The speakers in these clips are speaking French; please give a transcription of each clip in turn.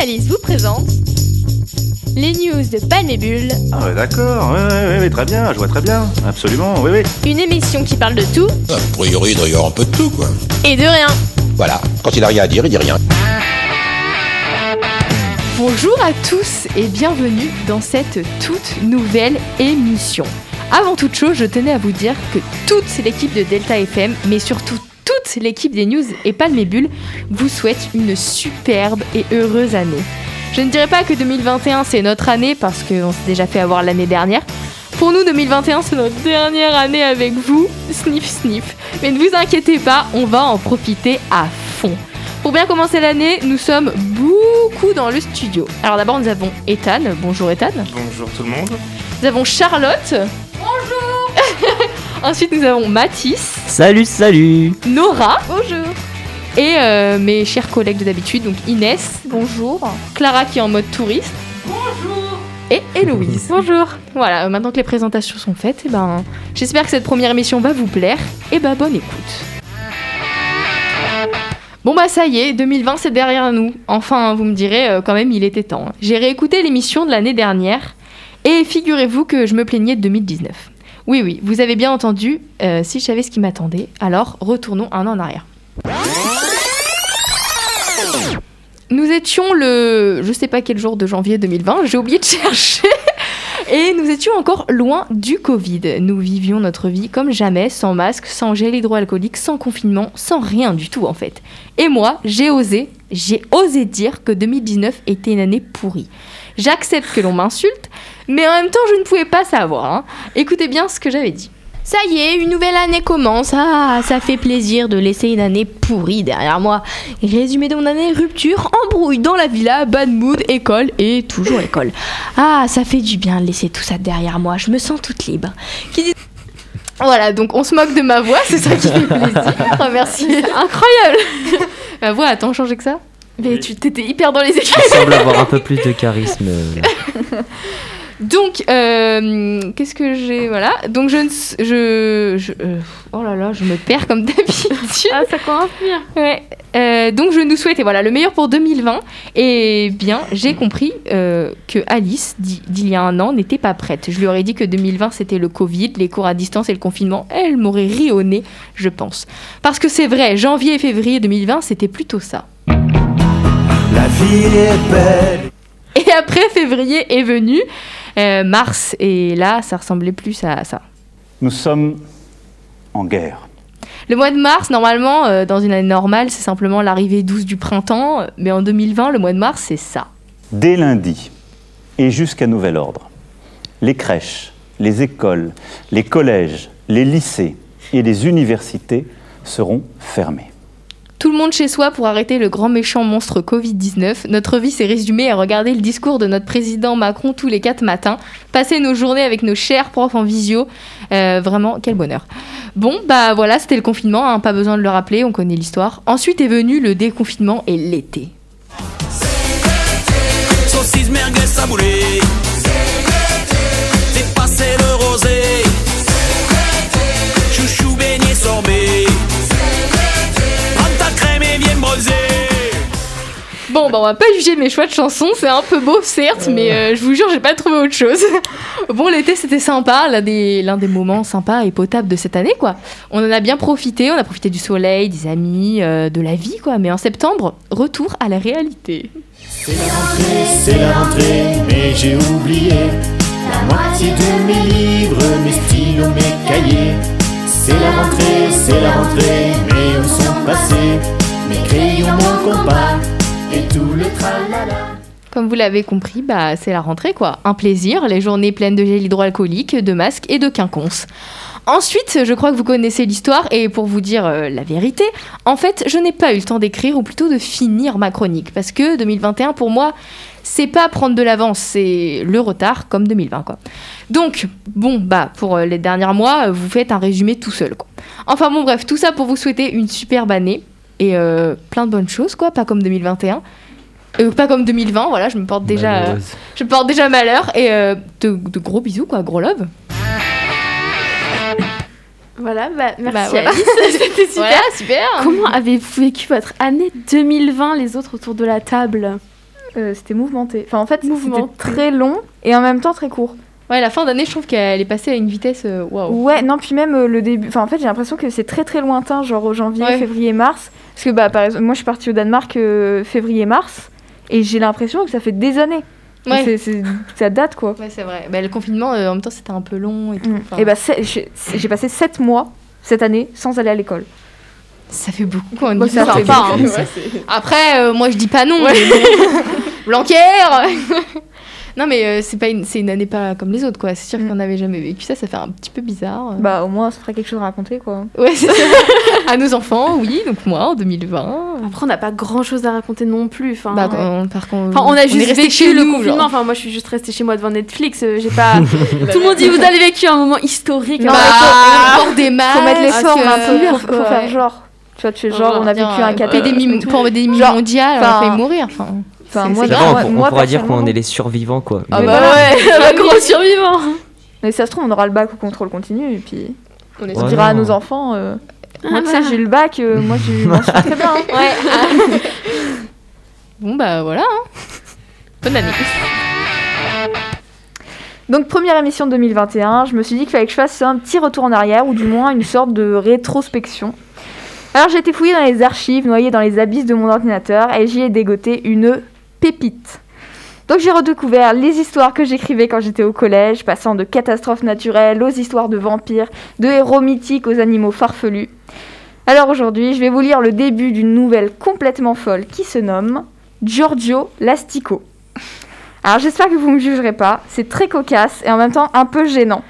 Alice vous présente les news de Panébule. Ah ouais, d'accord, ouais, ouais, ouais, très bien, je vois très bien, absolument, oui, oui. Une émission qui parle de tout. A priori, il doit y avoir un peu de tout, quoi. Et de rien. Voilà, quand il a rien à dire, il dit rien. Bonjour à tous et bienvenue dans cette toute nouvelle émission. Avant toute chose, je tenais à vous dire que toute l'équipe de Delta FM, mais surtout toute l'équipe des news et Palmébule, vous souhaite une superbe et heureuse année. Je ne dirais pas que 2021 c'est notre année parce qu'on s'est déjà fait avoir l'année dernière. Pour nous, 2021 c'est notre dernière année avec vous, sniff sniff. Mais ne vous inquiétez pas, on va en profiter à fond. Pour bien commencer l'année, nous sommes beaucoup dans le studio. Alors d'abord, nous avons Ethan. Bonjour Ethan. Bonjour tout le monde. Nous avons Charlotte. Ensuite, nous avons Mathis, Salut, salut Nora. Bonjour. Et euh, mes chers collègues de d'habitude, donc Inès. Bonjour. Clara qui est en mode touriste. Bonjour. Et Héloïse. Bonjour. Voilà, euh, maintenant que les présentations sont faites, eh ben, j'espère que cette première émission va vous plaire. Et ben, bonne écoute. Bon bah ça y est, 2020 c'est derrière nous. Enfin, vous me direz, euh, quand même, il était temps. J'ai réécouté l'émission de l'année dernière et figurez-vous que je me plaignais de 2019. Oui, oui, vous avez bien entendu, euh, si je savais ce qui m'attendait, alors retournons un an en arrière. Nous étions le, je sais pas quel jour de janvier 2020, j'ai oublié de chercher. Et nous étions encore loin du Covid. Nous vivions notre vie comme jamais, sans masque, sans gel hydroalcoolique, sans confinement, sans rien du tout en fait. Et moi, j'ai osé, j'ai osé dire que 2019 était une année pourrie. J'accepte que l'on m'insulte, mais en même temps, je ne pouvais pas savoir. hein. Écoutez bien ce que j'avais dit. Ça y est, une nouvelle année commence. Ah, ça fait plaisir de laisser une année pourrie derrière moi. Résumé de mon année, rupture, embrouille dans la villa, bad mood, école et toujours école. Ah, ça fait du bien de laisser tout ça derrière moi. Je me sens toute libre. Qui dit- Voilà, donc on se moque de ma voix, c'est ça qui fait plaisir. Merci. Incroyable. ma voix a tant changé que ça? Mais tu t'étais hyper dans les écrits. Il semble avoir un peu plus de charisme. Donc, euh, qu'est-ce que j'ai Voilà. Donc, je ne. s- Je, je- euh, oh là là, je me perds comme d'habitude. Ah, ça commence bien. Ouais. Euh, donc, je nous souhaite et voilà, le meilleur pour 2020. Et bien, j'ai compris euh, que Alice, d'il d'il y a un an, n'était pas prête. Je lui aurais dit que 2020, c'était le Covid, les cours à distance et le confinement. Elle m'aurait ri au nez, je pense. Parce que c'est vrai, janvier et février 2020, c'était plutôt ça. La vie est belle. Et après, février est venu. Euh, mars, et là, ça ressemblait plus à ça. Nous sommes en guerre. Le mois de mars, normalement, euh, dans une année normale, c'est simplement l'arrivée douce du printemps. Mais en 2020, le mois de mars, c'est ça. Dès lundi et jusqu'à nouvel ordre, les crèches, les écoles, les collèges, les lycées et les universités seront fermés. Tout le monde chez soi pour arrêter le grand méchant monstre Covid-19. Notre vie s'est résumée à regarder le discours de notre président Macron tous les quatre matins, passer nos journées avec nos chers profs en visio. Euh, vraiment, quel bonheur. Bon, bah voilà, c'était le confinement, hein, pas besoin de le rappeler, on connaît l'histoire. Ensuite est venu le déconfinement et l'été. Bon, bah on va pas juger mes choix de chansons, c'est un peu beau certes, mais euh, je vous jure, j'ai pas trouvé autre chose. bon, l'été c'était sympa, l'un des, l'un des moments sympas et potables de cette année, quoi. On en a bien profité, on a profité du soleil, des amis, euh, de la vie, quoi. Mais en septembre, retour à la réalité. C'est la rentrée, c'est la rentrée, mais j'ai oublié la moitié de mes livres, mes stylos, mes cahiers. C'est la rentrée, c'est la rentrée, mais où sont passés mes crayons, mon compas? Et tout le tralala. Comme vous l'avez compris, bah c'est la rentrée, quoi. Un plaisir, les journées pleines de gel hydroalcoolique, de masques et de quinconces. Ensuite, je crois que vous connaissez l'histoire et pour vous dire euh, la vérité, en fait, je n'ai pas eu le temps d'écrire ou plutôt de finir ma chronique parce que 2021 pour moi, c'est pas prendre de l'avance, c'est le retard comme 2020 quoi. Donc, bon bah pour euh, les derniers mois, vous faites un résumé tout seul. Enfin bon bref, tout ça pour vous souhaiter une superbe année et euh, plein de bonnes choses quoi, pas comme 2021. Euh, pas comme 2020, voilà, je me porte déjà, euh, je me porte déjà malheur et euh, de, de gros bisous quoi, gros love. Voilà, bah, merci Bah, voilà. Alice, c'était super. Voilà, super. Comment avez-vous vécu votre année 2020, les autres autour de la table? Euh, c'était mouvementé. Enfin, en fait, c'était très long et en même temps très court. Ouais, la fin d'année, je trouve qu'elle est passée à une vitesse. euh, Waouh. Ouais, non, puis même euh, le début. Enfin, en fait, j'ai l'impression que c'est très très lointain, genre au janvier, Ouais. février, mars. Parce que, bah, par exemple, moi, je suis partie au Danemark euh, février-mars et j'ai l'impression que ça fait des années. Ouais. Ça date, quoi. Ouais, c'est vrai. Bah, le confinement, euh, en même temps, c'était un peu long et tout. Mm. Et bah, j'ai passé 7 mois cette année sans aller à l'école. Ça fait beaucoup quand on Bah, ça fait beaucoup, hein. Après, moi, je dis pas non. mais bon. Blanquer Non, mais euh, c'est pas une, c'est une année pas comme les autres, quoi. C'est sûr Mm. qu'on n'avait jamais vécu ça, ça fait un petit peu bizarre. Bah, au moins, ça ferait quelque chose à raconter, quoi. Ouais, c'est ça. à nos enfants, oui. Donc moi, en 2020. Après, on n'a pas grand chose à raconter non plus. Enfin, Bah, quand- par contre, Enfin, on a juste resté vécu chez le nous, confinement. genre. Enfin, moi, je suis juste restée chez moi devant Netflix. euh, J'ai pas. Tout le monde dit vous avez vécu un moment historique. Non, Bah, Bah, port des masques. Faut mettre les formes un peu, euh, faut, faut faire genre. Tu vois, tu fais genre, on a vécu un euh, cataclysme. pandémie- mondiale, on a failli mourir. Enfin, Enfin, moi, moi- on, moi, pourra dire qu'on est les survivants, quoi. Ah Mais- bah ouais, gros survivant. Mais ça se trouve, on aura le bac au contrôle continu et puis on est on Ouais, dira à nos enfants. euh, moi, Ah, voilà. j'ai eu le bac, euh, moi, je m'en souviens très bien. hein. Ouais. bon, bah voilà. hein. Bonne année. Donc, première émission 2021, je me suis dit qu'il fallait que je fasse un petit retour en arrière ou du moins une sorte de rétrospection. Alors, j'ai été fouillée dans les archives, noyée dans les abysses de mon ordinateur et j'y ai dégoté une pépite. Donc, j'ai redécouvert les histoires que j'écrivais quand j'étais au collège, passant de catastrophes naturelles aux histoires de vampires, de héros mythiques aux animaux farfelus. Alors aujourd'hui, je vais vous lire le début d'une nouvelle complètement folle qui se nomme Giorgio Lastico. Alors j'espère que vous me jugerez pas, c'est très cocasse et en même temps un peu gênant.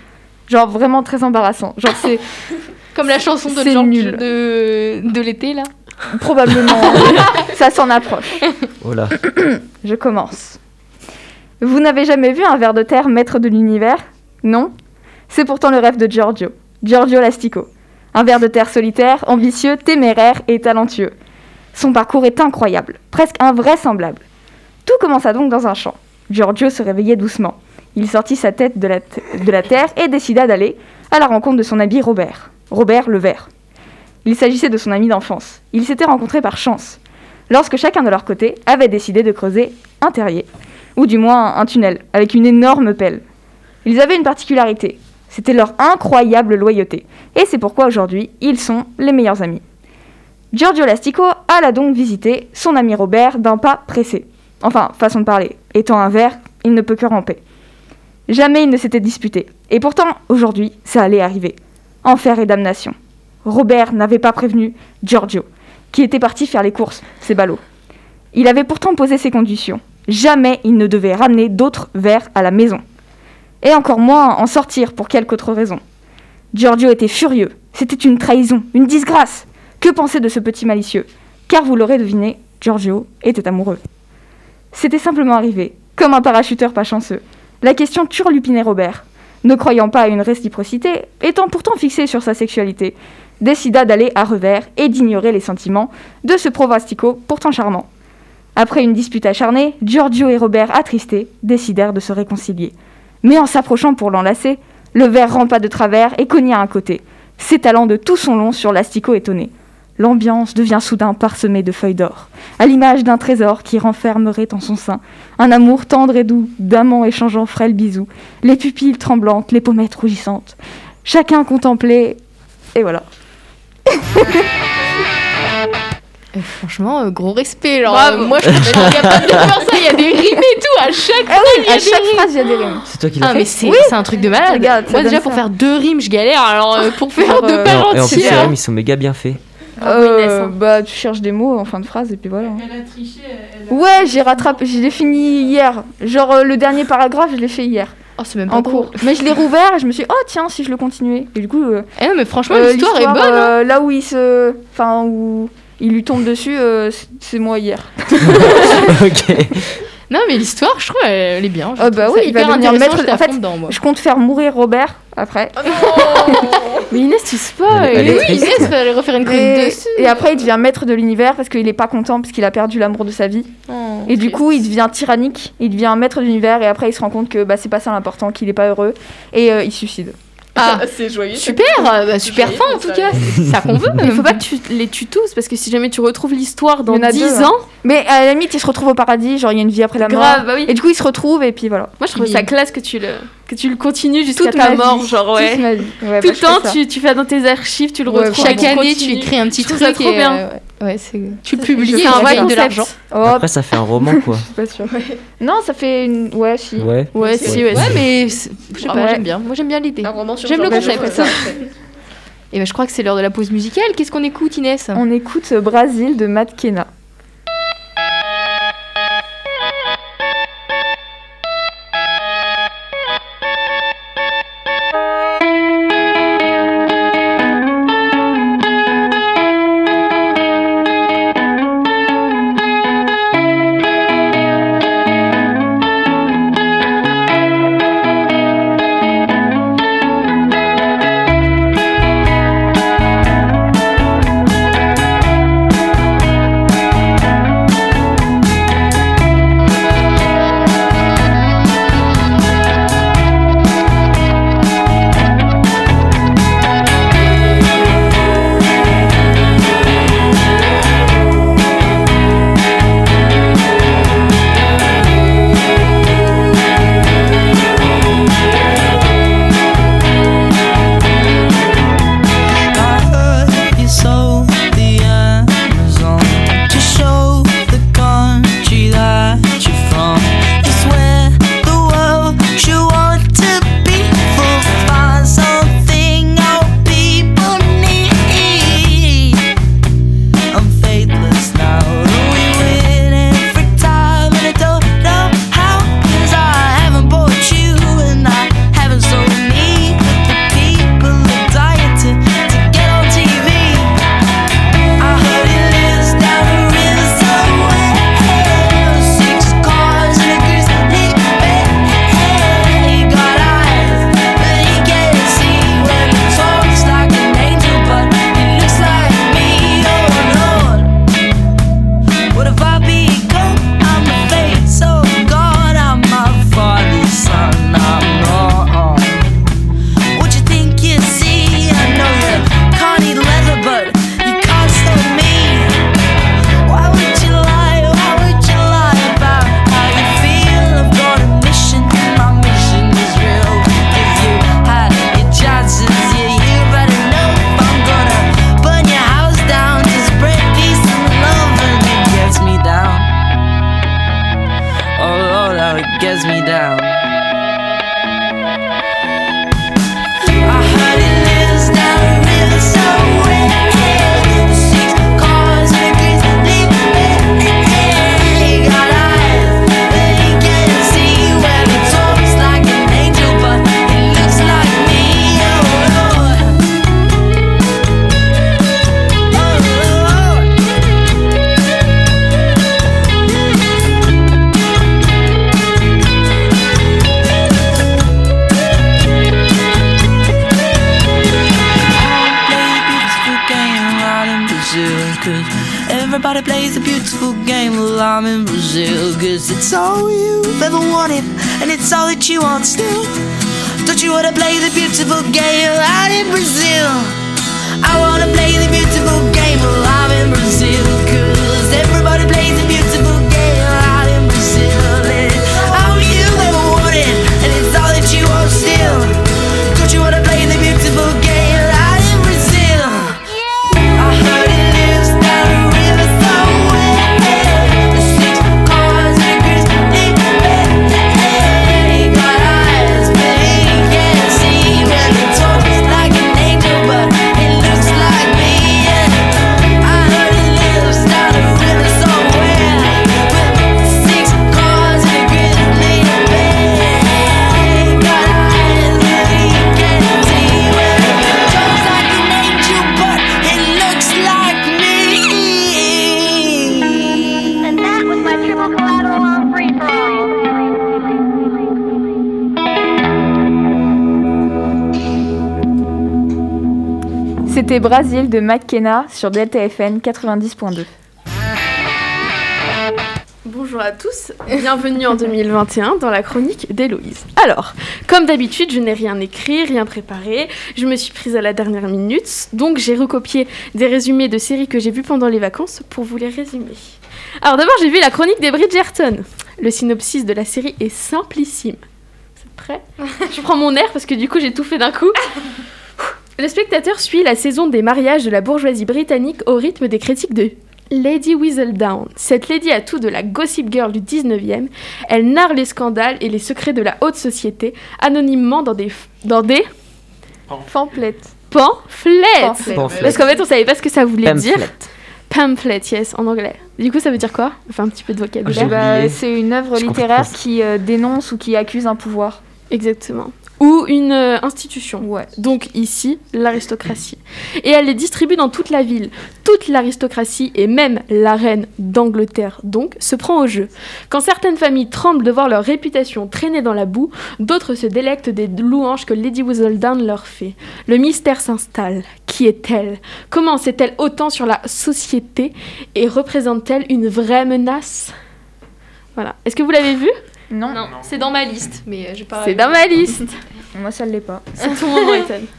Genre vraiment très embarrassant. Genre c'est Comme la chanson nul. de, de l'été, là. Probablement ça s'en approche. Oh là. Je commence. Vous n'avez jamais vu un ver de terre maître de l'univers? Non? C'est pourtant le rêve de Giorgio. Giorgio Lastico. Un ver de terre solitaire, ambitieux, téméraire et talentueux. Son parcours est incroyable, presque invraisemblable. Tout commença donc dans un champ. Giorgio se réveillait doucement. Il sortit sa tête de la, de la terre et décida d'aller à la rencontre de son ami Robert. Robert le Vert. Il s'agissait de son ami d'enfance. Ils s'étaient rencontrés par chance lorsque chacun de leur côté avait décidé de creuser un terrier, ou du moins un tunnel, avec une énorme pelle. Ils avaient une particularité, c'était leur incroyable loyauté, et c'est pourquoi aujourd'hui ils sont les meilleurs amis. Giorgio Lastico alla donc visiter son ami Robert d'un pas pressé. Enfin, façon de parler, étant un ver, il ne peut que ramper. Jamais ils ne s'étaient disputés, et pourtant aujourd'hui ça allait arriver. Enfer et damnation. Robert n'avait pas prévenu Giorgio qui était parti faire les courses, c'est ballot. Il avait pourtant posé ses conditions. Jamais il ne devait ramener d'autres verres à la maison. Et encore moins en sortir pour quelque autre raison. Giorgio était furieux. C'était une trahison, une disgrâce. Que penser de ce petit malicieux? Car vous l'aurez deviné, Giorgio était amoureux. C'était simplement arrivé, comme un parachuteur pas chanceux. La question turlupinait Robert. Ne croyant pas à une réciprocité, étant pourtant fixé sur sa sexualité, décida d'aller à revers et d'ignorer les sentiments de ce provastico pourtant charmant. Après une dispute acharnée, Giorgio et Robert, attristés, décidèrent de se réconcilier. Mais en s'approchant pour l'enlacer, le ver rampa de travers et cogna un côté, s'étalant de tout son long sur l'astico étonné. L'ambiance devient soudain parsemée de feuilles d'or, à l'image d'un trésor qui renfermerait en son sein un amour tendre et doux, d'amants échangeant frêles bisous, les pupilles tremblantes, les pommettes rougissantes. Chacun contemplait... Et voilà. Euh, franchement, euh, gros respect. Genre, Bravo. euh, moi, je suis capable de faire ça. Il y a des rimes et tout à chaque Ah oui, il y a à des chaque rimes. phrase, il y a des rimes. C'est toi qui l'as Ah, fait mais c'est Oui. c'est un truc de malade. Regarde, ça Moi, déjà, donne pour ça. faire deux rimes, je galère. Alors, euh, pour faire deux euh, pages en, et en plus, les entières. rimes, ils sont méga bien faits. Euh, bah, tu cherches des mots en fin de phrase et puis voilà. Elle a triché. Elle a... Ouais, j'ai rattrapé, je l'ai fini hier. Genre euh, le dernier paragraphe, je l'ai fait hier Oh, c'est même pas en cours. Mais je l'ai rouvert et je me suis dit, oh tiens, si je le continuais. Et du coup, euh, Eh non, mais franchement, euh, l'histoire est bonne. hein. euh, là où il se. Enfin, où il lui tombe dessus, euh, c'est- c'est moi hier. ok. Non, mais l'histoire, je trouve, elle, elle est bien. Je Ah bah trouve oui, ça il va hyper intéressant, j'étais à en fait, fond dedans, moi. Je compte faire mourir Robert après. Mais Inès, tu spoil. Elle- est oui, triste. Inès va aller refaire une chronique Et, dessus. et après, il devient maître de l'univers parce qu'il est pas content parce qu'il a perdu l'amour de sa vie. Oh, Et du triste. coup, il devient tyrannique, il devient maître de l'univers et après, il se rend compte que bah, c'est pas ça l'important, qu'il est pas heureux et euh, il se suicide. Ah, c'est joyeux. super, euh, bah, super Joyeux, fin en ça. tout cas. C'est ça qu'on veut. Il faut pas que tu les tues tous parce que si jamais tu retrouves l'histoire dans Il y en a 10 deux, ans, Mais à la limite, ils se retrouvent au paradis, genre il y a une vie après la mort. grave, bah oui. Et du coup, ils se retrouvent et puis voilà. Moi je trouve ça classe que tu le que tu le continues jusqu'à Toute ta ma mort, vie. genre ouais. Toute ma vie. Ouais, Tout bah, le temps, fais tu, tu fais dans tes archives, tu le Ouais, retrouves. Chaque année, tu écris un petit ça truc trop et, bien. euh, ouais, ouais, c'est Tu le publies, c'est un ça vrai de l'argent. Oh, Après, ça fait un roman, quoi. je suis pas sûre. Non, ça fait une. Ouais, si. Ouais. Ouais, si, ouais. Ouais, mais je sais pas, moi Ouais. j'aime bien. Moi j'aime bien l'idée. Un roman sur J'aime le concept. Orwell. Et ben je crois que c'est l'heure de la pause musicale. Qu'est-ce qu'on écoute, Inès? On écoute Brasil de Matt Kena. Everybody plays a beautiful game while I'm in Brazil Cause it's all you've ever wanted and it's all that you want still Don't you wanna play the beautiful game out in Brazil? I wanna play the beautiful game while I'm in Brazil Cause everybody plays a beautiful C'était Brasil de McKenna sur Delta FN 90.2. Bonjour à tous, bienvenue en 2021 dans la chronique d'Héloïse. Alors, comme d'habitude, je n'ai rien écrit, rien préparé, je me suis prise à la dernière minute, donc j'ai recopié des résumés de séries que j'ai vues pendant les vacances pour vous les résumer. Alors d'abord, j'ai vu la chronique des Bridgerton. Le synopsis de la série est simplissime. Vous êtes prêts? Je prends mon air parce que du coup j'ai tout fait d'un coup. Le spectateur suit la saison des mariages de la bourgeoisie britannique au rythme des critiques de Lady Whistledown. Cette lady a tout de la gossip girl du 19e. Elle narre les scandales et les secrets de la haute société anonymement dans des dans des Pamphlets. pamphlets. Parce qu'en fait, on savait pas ce que ça voulait dire. Pamphlet. Pamphlet, yes, en anglais. Du coup, ça veut dire quoi? On fait un petit peu de vocabulaire. Bah, c'est une œuvre littéraire qui euh, dénonce ou qui accuse un pouvoir. Exactement. Ou une euh, institution. Ouais. Donc ici, l'aristocratie. Et elle les distribue dans toute la ville. Toute l'aristocratie et même la reine d'Angleterre, donc, se prend au jeu. Quand certaines familles tremblent de voir leur réputation traîner dans la boue, d'autres se délectent des louanges que Lady Whistledown leur fait. Le mystère s'installe. Qui est-elle? Comment sait-elle autant sur la société Et représente-t-elle une vraie menace? Voilà. Est-ce que vous l'avez vu Non, Non, c'est dans ma liste, mais euh, j'ai pas. C'est dans ma liste. moi ça ne l'est pas. C'est ton moment, Ethan.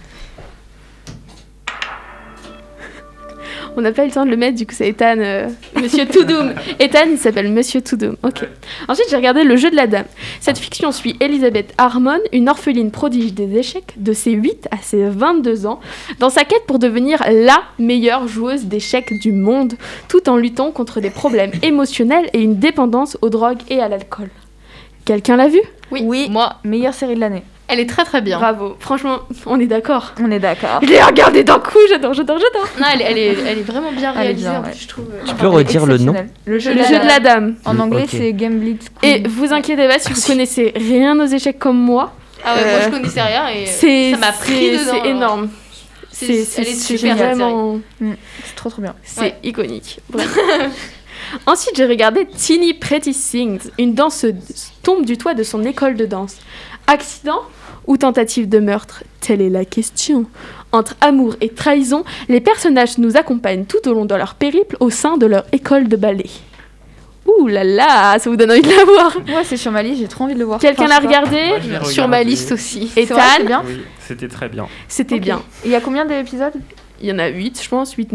On n'a pas eu le temps de le mettre, du coup c'est Ethan, euh, Monsieur Toudoum. Ethan, il s'appelle Monsieur Toudoum. Ok. Ensuite, j'ai regardé Le jeu de la dame. Cette fiction suit Elisabeth Harmon, une orpheline prodige des échecs, de ses 8 à ses 22 ans, dans sa quête pour devenir la meilleure joueuse d'échecs du monde, tout en luttant contre des problèmes émotionnels et une dépendance aux drogues et à l'alcool. Quelqu'un l'a vu Oui, Oui. moi, Meilleure série de l'année. elle est très très bien. Bravo. Franchement, on est d'accord. On est d'accord. Je l'ai regardé d'un coup, j'adore, j'adore, j'adore. Non, elle, elle est, elle est vraiment bien réalisée, bien, en ouais. plus, je trouve. euh, Tu peux redire le nom. Le jeu, Le de, jeu la de la dame. En anglais, c'est Gamblit Et vous inquiétez pas, si vous connaissez rien aux échecs comme moi, Ah ouais, moi Euh, je connaissais rien et euh, ça m'a pris c'est- dedans. c'est alors. énorme. C'est- C'est elle est c'est- c'est super, vraiment C'est trop trop bien. c'est Ouais. iconique. Bref. Ensuite, j'ai regardé Teeny Pretty Things. Une danseuse tombe du toit de son école de danse. Accident ou tentative de meurtre? Telle est la question. Entre amour et trahison, les personnages nous accompagnent tout au long de leur périple au sein de leur école de ballet. Ouh là là, ça vous donne envie de la voir. Ouais, c'est sur ma liste, j'ai trop envie de le voir. Quelqu'un l'a regardé Moi, Sur ma liste aussi. Et bien. Oui, c'était très bien. C'était bien. Il y a combien d'épisodes? Il y en a 8, je pense, 8,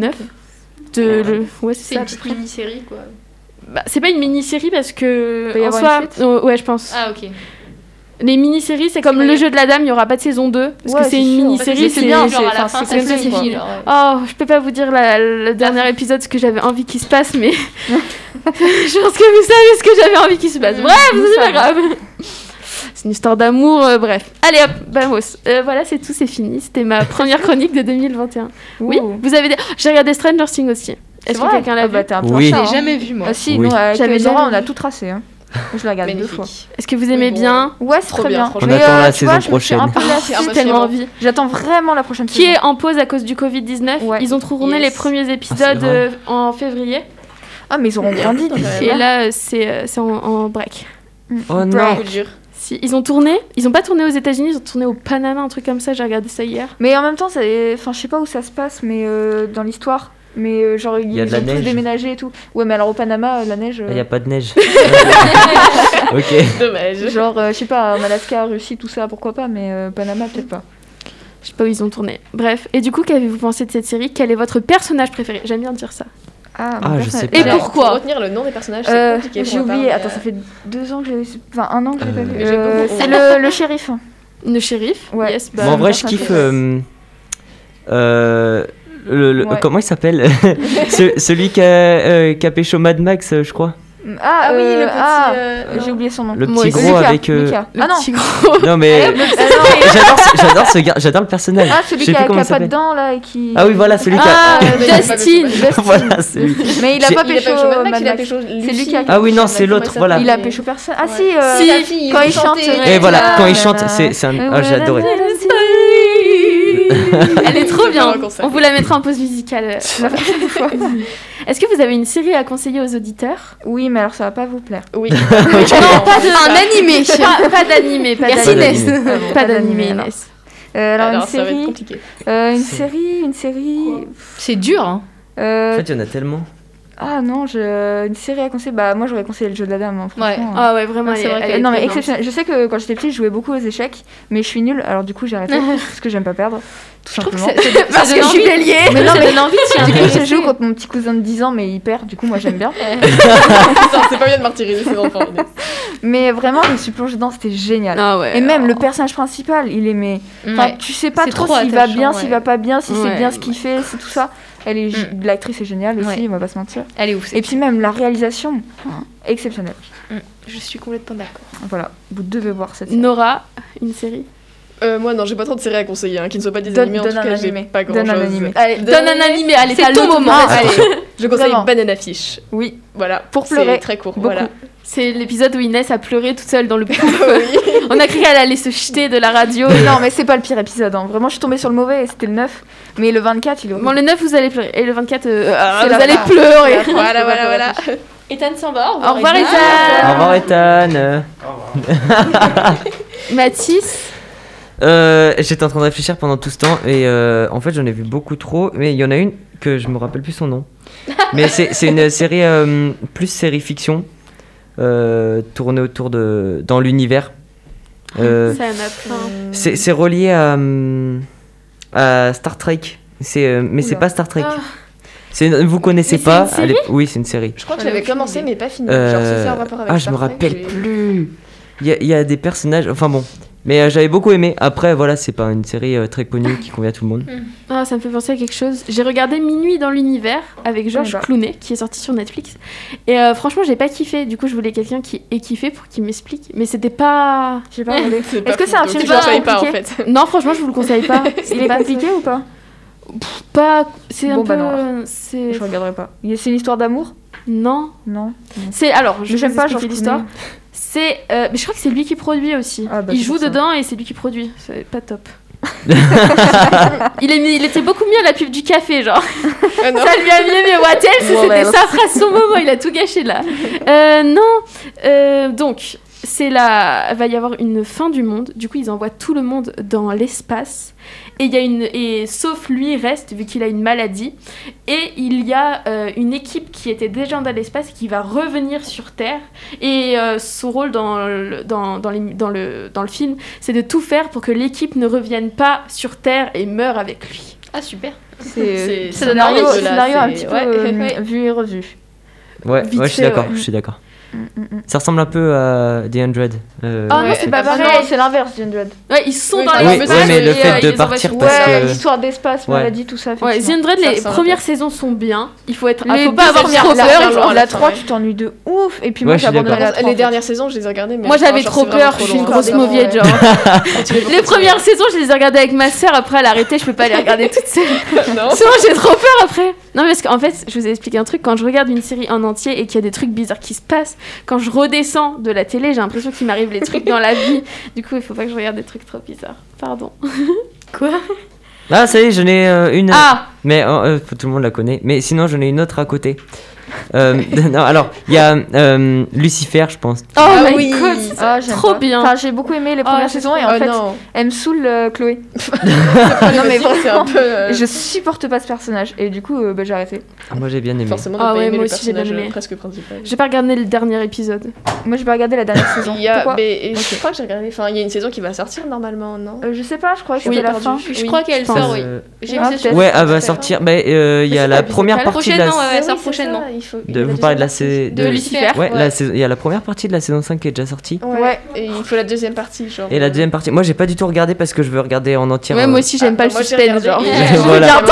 9. De, le... Ouais, c'est C'est ça. une petite mini-série quoi. Bah, c'est pas une mini-série parce que. Il peut y en avoir soi, une suite euh, ouais, je pense. Ah ok. Les mini-séries, c'est comme le jeu de la dame, il y aura pas de saison 2. Parce Ouais, que c'est c'est une mini-série, c'est bien, c'est- genre à la enfin, fin c'est fini. genre, ouais. Oh, je peux pas vous dire la- le dernier épisode ce que j'avais envie qu'il se passe, mais je pense que vous savez ce que j'avais envie qu'il se passe. Bref, Nous c'est pas grave. Une histoire d'amour, euh, bref. Allez hop, vamos. Euh, voilà, c'est tout, c'est fini. C'était ma première chronique de 2021. Oui, Ouh. vous avez des... J'ai regardé Stranger Things aussi. Est-ce que quelqu'un l'a Ah vu bah, un peu Oui. Je l'ai hein. jamais vu moi. Ah si, Oui. nous, avec J'avais Dora, jamais on a vu. tout tracé. Hein. Je l'ai regardé deux fois. Est-ce que vous aimez Oui, bon, bien Ouais, c'est Trop très bien, bien. On Mais, attend euh, la vois, saison prochaine. Ah, ah, bah, tellement envie. J'attends vraiment la prochaine Qui saison. est en pause à cause du Covid-19. Ouais. Ils ont tourné Yes. les premiers épisodes Ah, euh, en février. Ah, mais ils auront grandi. Et euh, là, euh, c'est euh, c'est en, en break. Oh non. Break. Dur. Si, ils ont tourné, ils ont pas tourné aux États-Unis, ils ont tourné au Panama, un truc comme ça, j'ai regardé ça hier. Mais en même temps, ça enfin, je sais pas où ça se passe, mais euh, dans l'histoire. Mais euh, genre, ils, y a de ils la ont tous neige. déménagé et tout. Ouais, mais alors au Panama, euh, la neige. Il n'y euh, a pas de neige. ok. Dommage. Genre, euh, je sais pas, en Alaska, Russie, tout ça, pourquoi pas, mais euh, Panama, peut-être pas. Je sais pas où ils ont tourné. Bref, et du coup, qu'avez-vous pensé de cette série? Quel est votre personnage préféré? J'aime bien dire ça. Ah, Ah, je sais pas. Et pourquoi retenir le nom des personnages, c'est Euh, compliqué. J'ai oublié, attends, euh, ça fait deux ans que j'ai. Enfin, un an que je l'ai pas Euh, vu. Euh, c'est le, le shérif. Le shérif? Ouais. Yes, bah, Bon, en vrai, je kiffe. euh, euh, le, le- Ouais. Comment il s'appelle? Ce- Celui qui a, euh, qui a pécho Mad Max, euh, je crois. Ah, Ah oui, euh, le petit. ah, euh, j'ai oublié son nom. Le petit gros Lucas, avec. euh, Lucas. Le Ah non petit gros. Non, mais. Ah, non, J'adore ce, j'adore ce gars, j'adore le personnage. Ah, celui qui a, qui pas de dents là et qui. Ah oui, voilà, celui qui a. Ah, Justin voilà, c'est lui. Mais il a pas pécho C'est Lucie. lui qui a- Ah oui, non, c'est l'autre, voilà. Il a pécho personne. Ah si, euh, quand il chante. Et voilà, quand il Ah, chante, c'est un. Euh, Ah, j'ai adoré. Elle est trop bien. On vous la mettra en pause musicale euh, la prochaine fois. Est-ce que vous avez une série à conseiller aux auditeurs? Oui, mais alors ça va pas vous plaire. Oui. Non, pas de Un animé. Pas, pas d'animé, pas Merci. Inès. Pas d'animé, alors. Inès. Euh, alors, Alors, une ça va être série, compliqué. euh, une série, une série. C'est dur, hein. En Euh, fait, il y en a tellement. Ah non, je... une série à conseiller. Bah, moi, j'aurais conseillé le jeu de la dame. hein, franchement. Ah ouais, vraiment, Ah, c'est est- vrai elle non, mais exceptionnel. Je sais que quand j'étais petite, je jouais beaucoup aux échecs, mais je suis nulle, alors du coup, j'ai arrêté parce que j'aime pas perdre. Tout Je trouve que simplement. c'est- Parce que je suis bélier. Mais non, mais envie de du coup, je joue contre mon petit cousin de 10 ans, mais il perd, du coup, moi, j'aime bien. C'est pas bien de martyriser ses enfants. Mais vraiment, je me suis plongée dedans, c'était génial. Ah ouais. Et même le personnage principal, il est mais. Enfin, Ouais. tu sais pas C'est trop, s'il va bien, ouais. s'il va pas bien, si Ouais. c'est bien ce qu'il fait, c'est tout ça. Elle est, g- L'actrice est géniale aussi, Ouais. on va pas se mentir. Elle est ouf. Et puis même la réalisation, exceptionnelle. Je suis complètement d'accord. Voilà, vous devez voir cette série. Nora, une série? Euh, moi, non, j'ai pas trop de séries à conseiller, hein, qui ne soient pas des Donne- animés. En donne tout un cas, j'ai animé. pas grand Donne un chose. animé. Allez, donne un animé, allez, C'est ton le moment. Allez. Je conseille Vraiment. Banana Fish. Oui, Voilà. Pour C'est pleurer. très court. Beaucoup. Voilà. C'est l'épisode où Inès a pleuré toute seule dans le pouf. On a cru qu'elle allait se jeter de la radio. Non, mais c'est pas le pire épisode. hein. Vraiment, je suis tombée sur le mauvais et c'était le 9. Mais le 24, il est horrible. Bon, le 9, vous allez pleurer. Et le 24, euh, ah, C'est vous allez pleurer. Voilà, voilà, voilà. Ethan s'en va. Au revoir, Au Ethan. revoir, Ethan. Mathis. Euh, J'étais en train de réfléchir pendant tout ce temps et euh, en fait j'en ai vu beaucoup trop, mais il y en a une que je me rappelle plus son nom. Mais c'est c'est une série euh, plus série fiction euh, tournée autour de dans l'univers. Euh, Ça y en a plein. c'est relié à, à Star Trek. C'est euh, mais c'est pas Star Trek. Ah. C'est vous connaissez Mais pas une série allez- Oui, c'est une série. Je crois que j'avais aucune commencé, mais pas fini. Genre, un rapport avec ah, je me Star Trek, rappelle et- plus. Il y, a- il y a des personnages. Enfin bon. Mais euh, j'avais beaucoup aimé. Après, voilà, c'est pas une série euh, très connue qui convient à tout le monde. Ah, ça me fait penser à quelque chose. J'ai regardé Minuit dans l'univers avec Georges. Clooney qui est sorti sur Netflix. Et euh, franchement, j'ai pas kiffé. Du coup, je voulais quelqu'un qui ait kiffé pour qu'il m'explique. Mais c'était pas. J'ai pas regardé. Est-ce que c'est un film je genre conseille pas en compliqué fait. Non, franchement, je vous le conseille pas. Il est compliqué ou pas Pas. C'est un Bon, peu. bah. C'est. Je regarderai pas. C'est une histoire d'amour? Non. Non. C'est alors. Je j'aime pas l'histoire. C'est. euh, mais je crois que c'est lui qui produit aussi. Ah, bah, il joue ça. dedans et c'est lui qui produit. C'est pas top. il, est, il était beaucoup mieux à la pub du café, genre. Ah non. Ça lui a mis mieux Wattel, Bon, c'était bah, sa phrase, son moment, il a tout gâché là. Euh, non, euh, donc, c'est là, va y avoir une fin du monde. Du coup, ils envoient tout le monde dans l'espace. Et il y a une, et sauf lui il reste vu qu'il a une maladie. Et il y a euh, une équipe qui était déjà dans l'espace et qui va revenir sur Terre. Et euh, son rôle dans le, dans, dans, les- dans le, dans le film, c'est de tout faire pour que l'équipe ne revienne pas sur Terre et meure avec lui. Ah, super. C'est ça donne scénario, un petit peu ouais. euh, vu et revu. Ouais, ouais, je suis d'accord. ouais. Je suis d'accord. Ça ressemble un peu à The Hundred. euh, Oh non, c'est pas Ah pareil. c'est l'inverse, The Hundred. Ouais, ils sont Oui, dans bah, oui, ouais, mais le fait euh, de partir sur- parce ouais, que- l'histoire d'espace, Ouais. maladie, tout ça. Ouais, The effectivement. Hundred, Ça les ressemble un premières saisons sont bien. Il faut être. Les il faut pas avoir trop peur. la- genre. la la 3, fin, tu t'ennuies de ouf. Et puis Ouais, moi, j'ai abandonné la 3. Les dernières saisons, je les ai regardées. Mais Moi j'avais trop peur, je suis une grosse mauviette genre. Tu les Les premières saisons, je les ai regardées avec ma soeur, après elle a arrêté, je peux pas les regarder toutes seules. Non. Souvent j'ai trop peur après. Non, parce qu'en fait, je vous ai expliqué un truc, quand je regarde une série en entier et qu'il y a des trucs bizarres qui se passent, quand je redescends de la télé, j'ai l'impression qu'il m'arrive les trucs dans la vie. Du coup, il faut pas que je regarde des trucs trop bizarres. Pardon. Quoi? Ah, ça y est, j'en ai euh, une. Ah Mais euh, euh, tout le monde la connaît. Mais sinon, j'en ai une autre à côté. Euh, non, alors, il y a euh, Lucifer, je pense. Oh Ah my oui. god Ah, Trop pas. bien. Enfin, j'ai beaucoup aimé les Oh, premières c'est saisons et Oh en fait, non. elle me saoule euh, Chloé. non, mais c'est un vraiment. peu. euh, Je supporte pas ce personnage et du coup, euh, bah, j'ai arrêté. Ah, moi, j'ai bien aimé. Forcément, Ah pas ouais, aimé moi aussi, j'ai bien aimé. presque principal. J'ai pas regardé le dernier épisode. Moi, j'ai pas regardé la dernière saison. Il y a, mais, je crois que j'ai regardé. Enfin, il y a une saison qui va sortir normalement, non Euh, Je sais pas, je crois que Oui, c'était la fin. Je crois qu'elle sort, oui. Ouais, elle va sortir. Mais il y a c'est la première partie de la. Prochainement, il faut- De, vous parlez de la, partie. sais- De Lucifer. Ouais, la saison- il y a la première partie de la saison 5 qui est déjà sortie. Ouais. Ouais. Et il faut la deuxième partie, genre. Et la deuxième partie, moi j'ai pas du tout regardé parce que je veux regarder en entière. Ouais, euh, moi aussi j'aime Ah, pas le suspense, regardé genre. et- Voilà.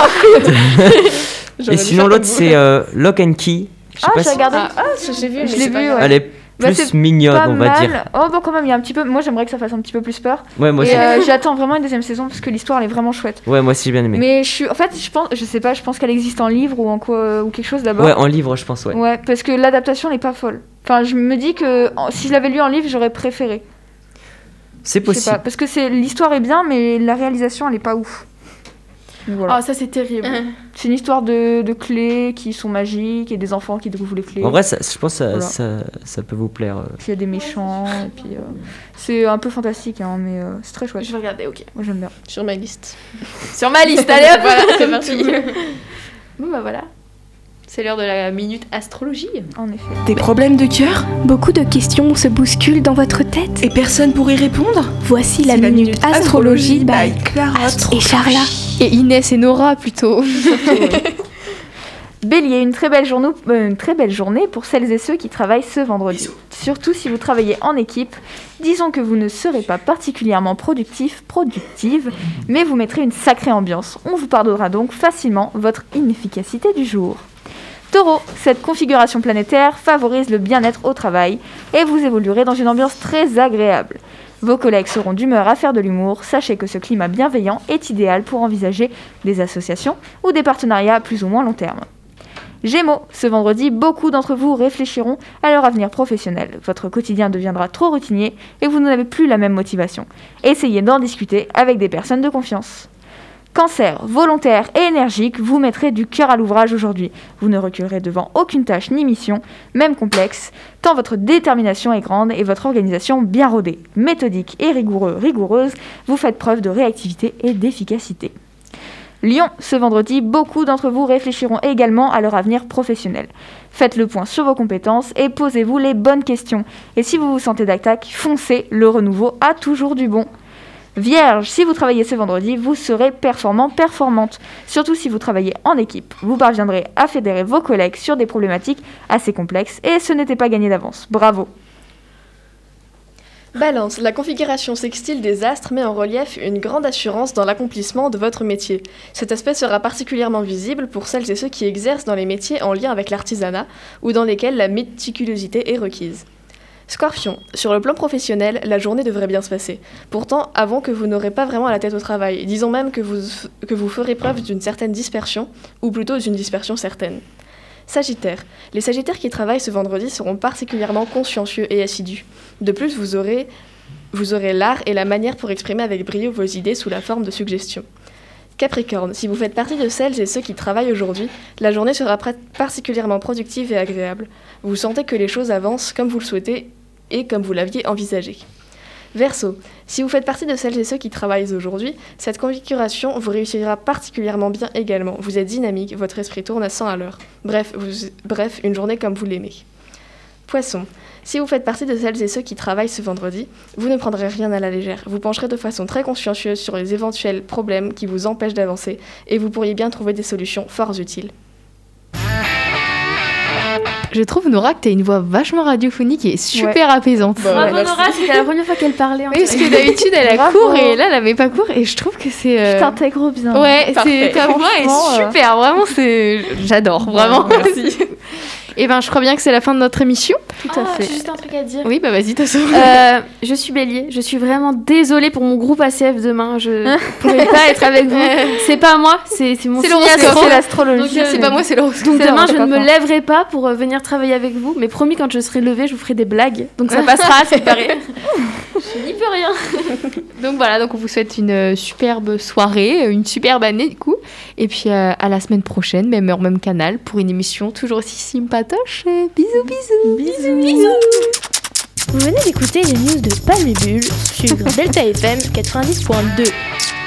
Sinon l'autre c'est euh, Lock and Key. Ah, j'ai regardé. Ah, ça, j'ai vu. Je l'ai vu, ouais. Elle est Bah, plus mignonne, on va mal. dire. Oh, bon, quand même, il y a un petit peu. Moi, j'aimerais que ça fasse un petit peu plus peur. Ouais, moi aussi. Et euh, j'attends vraiment une deuxième saison parce que l'histoire elle est vraiment chouette. Ouais, moi aussi j'ai bien aimé. Mais je suis, en fait, je pense, je sais pas, je pense qu'elle existe en livre ou en quoi ou quelque chose d'abord. Ouais, en livre, je pense, ouais. Ouais, parce que l'adaptation n'est pas folle. Enfin, je me dis que en- si je l'avais lu en livre, j'aurais préféré. C'est pas, possible. parce que c'est l'histoire est bien, mais la réalisation elle est pas ouf. Voilà. Ah, ça c'est terrible. C'est une histoire de, de clés qui sont magiques et des enfants qui découvrent les clés. En vrai, ça- je pense que ça, Voilà. ça, ça peut vous plaire. euh. Puis il y a des méchants, et puis euh, c'est un peu fantastique, hein, mais euh, c'est très chouette. Je vais regarder, ok. Moi j'aime bien. Sur ma liste. Sur ma liste, allez hop Voilà, c'est parti. Bon bah voilà. C'est l'heure de la minute astrologie. En effet. Des problèmes de cœur? Beaucoup de questions se bousculent dans votre tête. Et personne pour y répondre? Voici la, minute, astrologie, by Clara. et Charla. Et Inès et Nora plutôt. Bélier, une très, belle journée, euh, une très belle journée pour celles et ceux qui travaillent ce vendredi. Surtout si vous travaillez en équipe, disons que vous ne serez pas particulièrement productif, productive, mais vous mettrez une sacrée ambiance. On vous pardonnera donc facilement votre inefficacité du jour. Taureau, cette configuration planétaire favorise le bien-être au travail et vous évoluerez dans une ambiance très agréable. Vos collègues seront d'humeur à faire de l'humour, sachez que ce climat bienveillant est idéal pour envisager des associations ou des partenariats à plus ou moins long terme. Gémeaux, ce vendredi, beaucoup d'entre vous réfléchiront à leur avenir professionnel. Votre quotidien deviendra trop routinier et vous n'avez plus la même motivation. Essayez d'en discuter avec des personnes de confiance. Cancer, volontaire et énergique, vous mettrez du cœur à l'ouvrage aujourd'hui. Vous ne reculerez devant aucune tâche ni mission, même complexe, tant votre détermination est grande et votre organisation bien rodée. Méthodique et rigoureux, rigoureuse, vous faites preuve de réactivité et d'efficacité. Lyon, ce vendredi, beaucoup d'entre vous réfléchiront également à leur avenir professionnel. Faites le point sur vos compétences et posez-vous les bonnes questions. Et si vous vous sentez d'attaque, foncez, le renouveau a toujours du bon. Vierge, si vous travaillez ce vendredi, vous serez performant, performante. Surtout si vous travaillez en équipe. Vous parviendrez à fédérer vos collègues sur des problématiques assez complexes et ce n'était pas gagné d'avance. Bravo. Balance, la configuration sextile des astres met en relief une grande assurance dans l'accomplissement de votre métier. Cet aspect sera particulièrement visible pour celles et ceux qui exercent dans les métiers en lien avec l'artisanat ou dans lesquels la méticulosité est requise. Scorpion, sur le plan professionnel, la journée devrait bien se passer. Pourtant, avant que vous n'aurez pas vraiment la tête au travail, disons même que vous, que vous ferez preuve d'une certaine dispersion, ou plutôt d'une dispersion certaine. Sagittaire, les Sagittaires qui travaillent ce vendredi seront particulièrement consciencieux et assidus. De plus, vous aurez, vous aurez l'art et la manière pour exprimer avec brio vos idées sous la forme de suggestions. Capricorne, si vous faites partie de celles et ceux qui travaillent aujourd'hui, la journée sera particulièrement productive et agréable. Vous sentez que les choses avancent comme vous le souhaitez et comme vous l'aviez envisagé. Verseau, si vous faites partie de celles et ceux qui travaillent aujourd'hui, cette configuration vous réussira particulièrement bien également. Vous êtes dynamique, votre esprit tourne à 100 à l'heure. Bref, bref, une journée comme vous l'aimez. Poisson, si vous faites partie de celles et ceux qui travaillent ce vendredi, vous ne prendrez rien à la légère. Vous pencherez de façon très consciencieuse sur les éventuels problèmes qui vous empêchent d'avancer et vous pourriez bien trouver des solutions fort utiles. Je trouve Nora que t'as une voix vachement radiophonique et super apaisante. Bravo Nora, c'était la première fois qu'elle parlait. en Oui, parce que d'habitude elle a Bravo. cours et là elle avait pas cours et je trouve que c'est. euh, Je t'intègre bien. Ouais, ta voix est euh, super, vraiment c'est j'adore, vraiment. merci. Et ben je crois bien que c'est la fin de notre émission. Tout Ah, à fait. J'ai juste un truc à dire. Oui, bah vas-y, t'as sauvé. Euh, je suis bélier, je suis vraiment désolée pour mon groupe ACF demain. Je pourrais pas être avec vous. C'est pas moi, c'est c'est mon C'est l'astrologie. Donc, euh, C'est pas moi, c'est l'horoscope. Donc demain, je ne me lèverai pas pour euh, venir travailler avec vous, mais promis, quand je serai levée, je vous ferai des blagues. Donc ça passera, c'est pareil. je n'y peux rien. Donc voilà, donc on vous souhaite une euh, superbe soirée, euh, une superbe année du coup. Et puis euh, à la semaine prochaine, même heure, même canal, pour une émission toujours aussi sympatoche. Bisous, bisous. Bisous, bisous. Vous venez d'écouter les news de Palme et Bulle sur Delta FM 90.2.